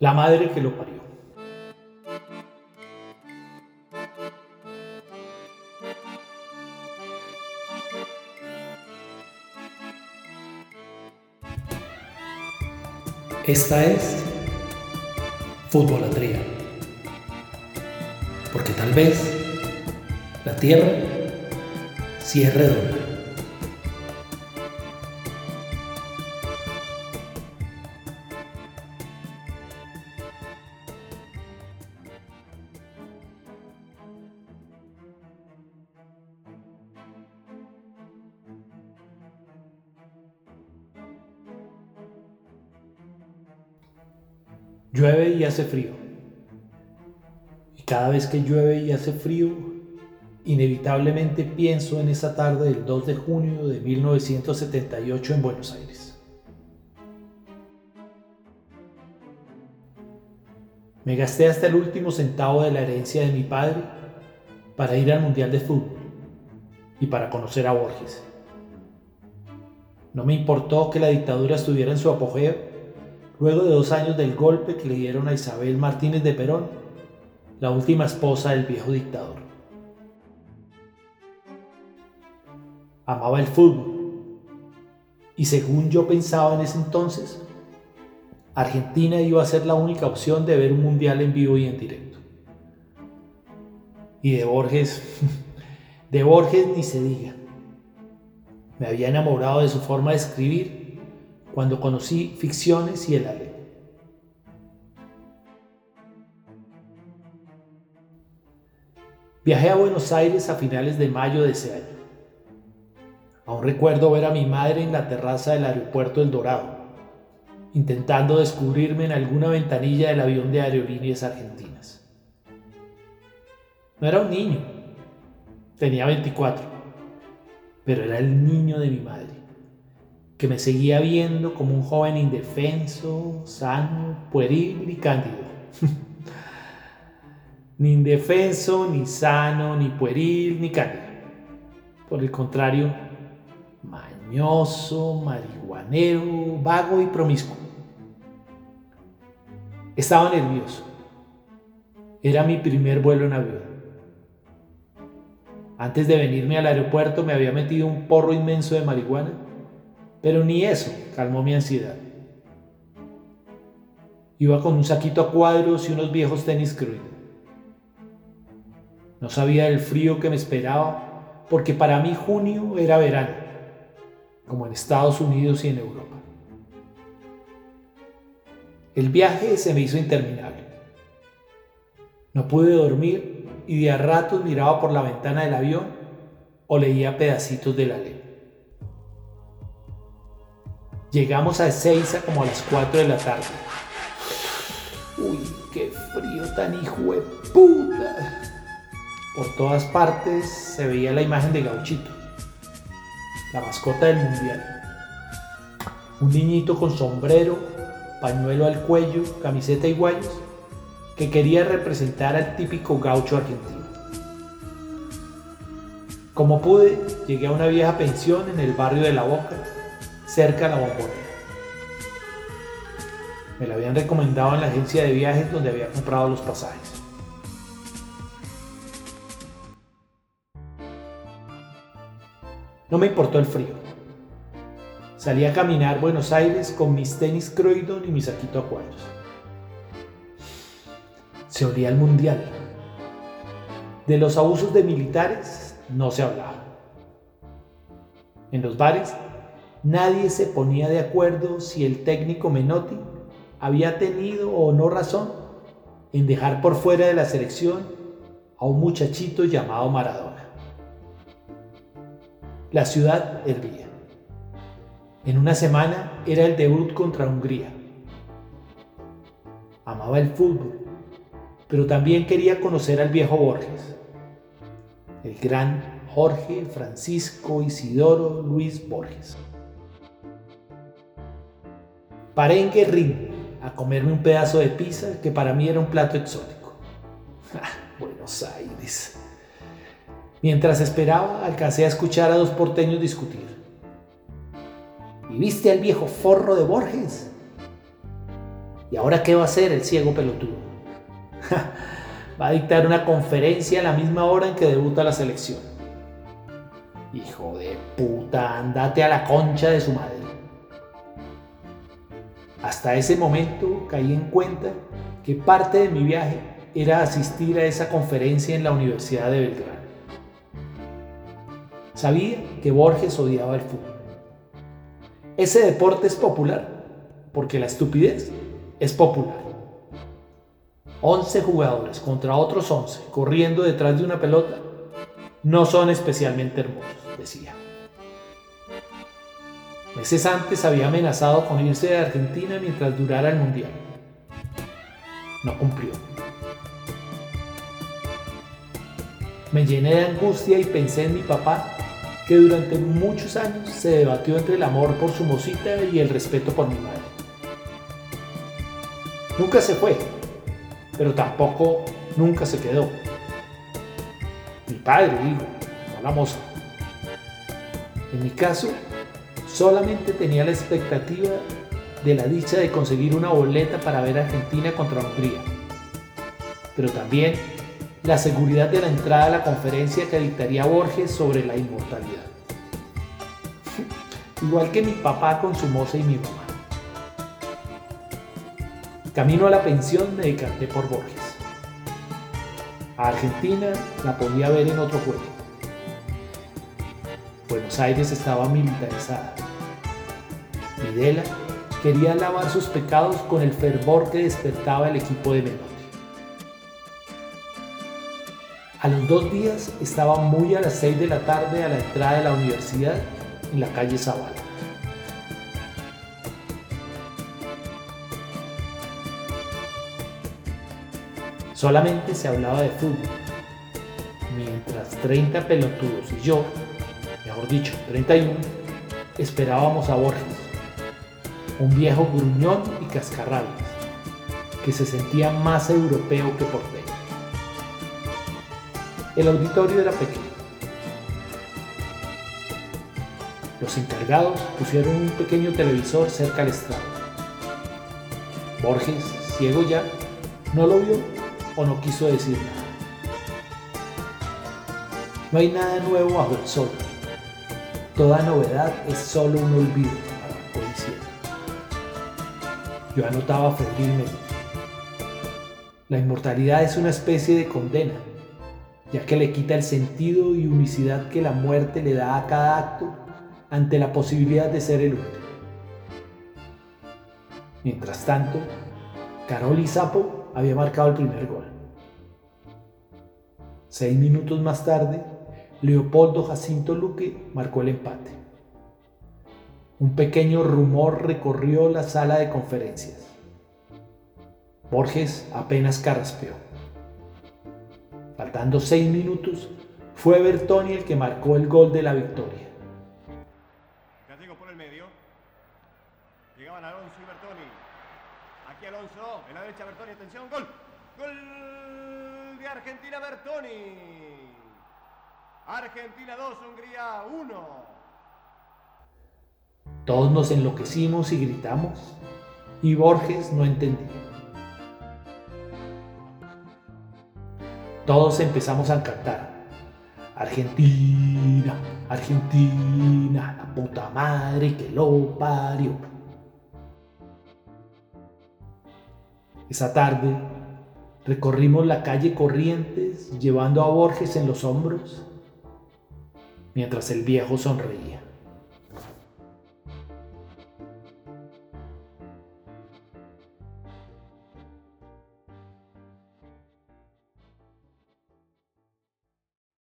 La madre que lo parió. Esta es Futbolatría. Porque tal vez la Tierra sí es Llueve y hace frío. Y cada vez que llueve y hace frío, inevitablemente pienso en esa tarde del 2 de junio de 1978 en Buenos Aires. Me gasté hasta el último centavo de la herencia de mi padre para ir al Mundial de Fútbol y para conocer a Borges. No me importó que la dictadura estuviera en su apogeo luego de dos años del golpe que le dieron a Isabel Martínez de Perón, la última esposa del viejo dictador. Amaba el fútbol y según yo pensaba en ese entonces, Argentina iba a ser la única opción de ver un mundial en vivo y en directo. Y de Borges, de Borges ni se diga. Me había enamorado de su forma de escribir cuando conocí ficciones y el Ale. Viajé a Buenos Aires a finales de mayo de ese año. Aún recuerdo ver a mi madre en la terraza del aeropuerto El Dorado, intentando descubrirme en alguna ventanilla del avión de aerolíneas argentinas. No era un niño, tenía 24, pero era el niño de mi madre que me seguía viendo como un joven indefenso, sano, pueril y cándido. ni indefenso, ni sano, ni pueril, ni cándido. Por el contrario, mañoso, marihuanero, vago y promiscuo. Estaba nervioso. Era mi primer vuelo en avión. Antes de venirme al aeropuerto me había metido un porro inmenso de marihuana pero ni eso calmó mi ansiedad. Iba con un saquito a cuadros y unos viejos tenis Croydon. No sabía del frío que me esperaba porque para mí junio era verano, como en Estados Unidos y en Europa. El viaje se me hizo interminable. No pude dormir y de a ratos miraba por la ventana del avión o leía pedacitos de la ley. Llegamos a Ezeiza como a las 4 de la tarde. Uy, qué frío tan hijo de puta. Por todas partes se veía la imagen de Gauchito, la mascota del mundial. Un niñito con sombrero, pañuelo al cuello, camiseta y guayos, que quería representar al típico gaucho argentino. Como pude, llegué a una vieja pensión en el barrio de La Boca cerca de la bombonera. Me la habían recomendado en la agencia de viajes donde había comprado los pasajes. No me importó el frío. Salí a caminar Buenos Aires con mis tenis Croydon y mi saquito acuarios. Se olía el mundial. De los abusos de militares no se hablaba. En los bares nadie se ponía de acuerdo si el técnico Menotti había tenido o no razón en dejar por fuera de la selección a un muchachito llamado Maradona. La ciudad hervía. En una semana era el debut contra Hungría. Amaba el fútbol, pero también quería conocer al viejo Borges, el gran Jorge Francisco Isidoro Luis Borges. Paré en Guerrín a comerme un pedazo de pizza que para mí era un plato exótico. Ah, Buenos Aires. Mientras esperaba, alcancé a escuchar a dos porteños discutir. ¿Y viste al viejo forro de Borges? ¿Y ahora qué va a hacer el ciego pelotudo? va a dictar una conferencia a la misma hora en que debuta la selección. Hijo de puta, andate a la concha de su madre. Hasta ese momento caí en cuenta que parte de mi viaje era asistir a esa conferencia en la Universidad de Belgrano. Sabía que Borges odiaba el fútbol. Ese deporte es popular porque la estupidez es popular. 11 jugadores contra otros 11 corriendo detrás de una pelota no son especialmente hermosos, decía. Meses antes había amenazado con irse de Argentina mientras durara el Mundial. No cumplió. Me llené de angustia y pensé en mi papá, que durante muchos años se debatió entre el amor por su mosita y el respeto por mi madre. Nunca se fue, pero tampoco nunca se quedó. Mi padre, digo, no la moza. En mi caso, solamente tenía la expectativa de la dicha de conseguir una boleta para ver a Argentina contra Hungría, pero también la seguridad de la entrada a la conferencia que dictaría Borges sobre la inmortalidad. Igual que mi papá con su moza y mi mamá. Camino a la pensión me decanté por Borges. A Argentina la podía ver en otro juego. Buenos Aires estaba militarizada. Videla quería lavar sus pecados con el fervor que despertaba el equipo de Menotti. A los dos días estaba muy a las seis de la tarde a la entrada de la universidad en la calle Zavala. Solamente se hablaba de fútbol, mientras 30 pelotudos y yo, mejor dicho, 31, esperábamos a Borges, un viejo gruñón y cascarrabias, que se sentía más europeo que porteño. El auditorio era pequeño. Los encargados pusieron un pequeño televisor cerca al estrado. Borges, ciego ya, no lo vio o no quiso decir nada. No hay nada nuevo bajo el sol. Toda novedad es solo un olvido. Yo anotaba febrilmente. La inmortalidad es una especie de condena, ya que le quita el sentido y unicidad que la muerte le da a cada acto ante la posibilidad de ser el último. Mientras tanto, Carol Sapo había marcado el primer gol. Seis minutos más tarde, Leopoldo Jacinto Luque marcó el empate. Un pequeño rumor recorrió la sala de conferencias. Borges apenas carraspeó. Faltando seis minutos, fue Bertoni el que marcó el gol de la victoria. Gallego por el medio. Llegaban Alonso y Bertoni. Aquí Alonso, en la derecha Bertoni, atención, gol. Gol de Argentina Bertoni. Argentina 2, Hungría 1. Todos nos enloquecimos y gritamos, y Borges no entendía. Todos empezamos a cantar. Argentina, Argentina, la puta madre que lo parió. Esa tarde recorrimos la calle Corrientes llevando a Borges en los hombros, mientras el viejo sonreía.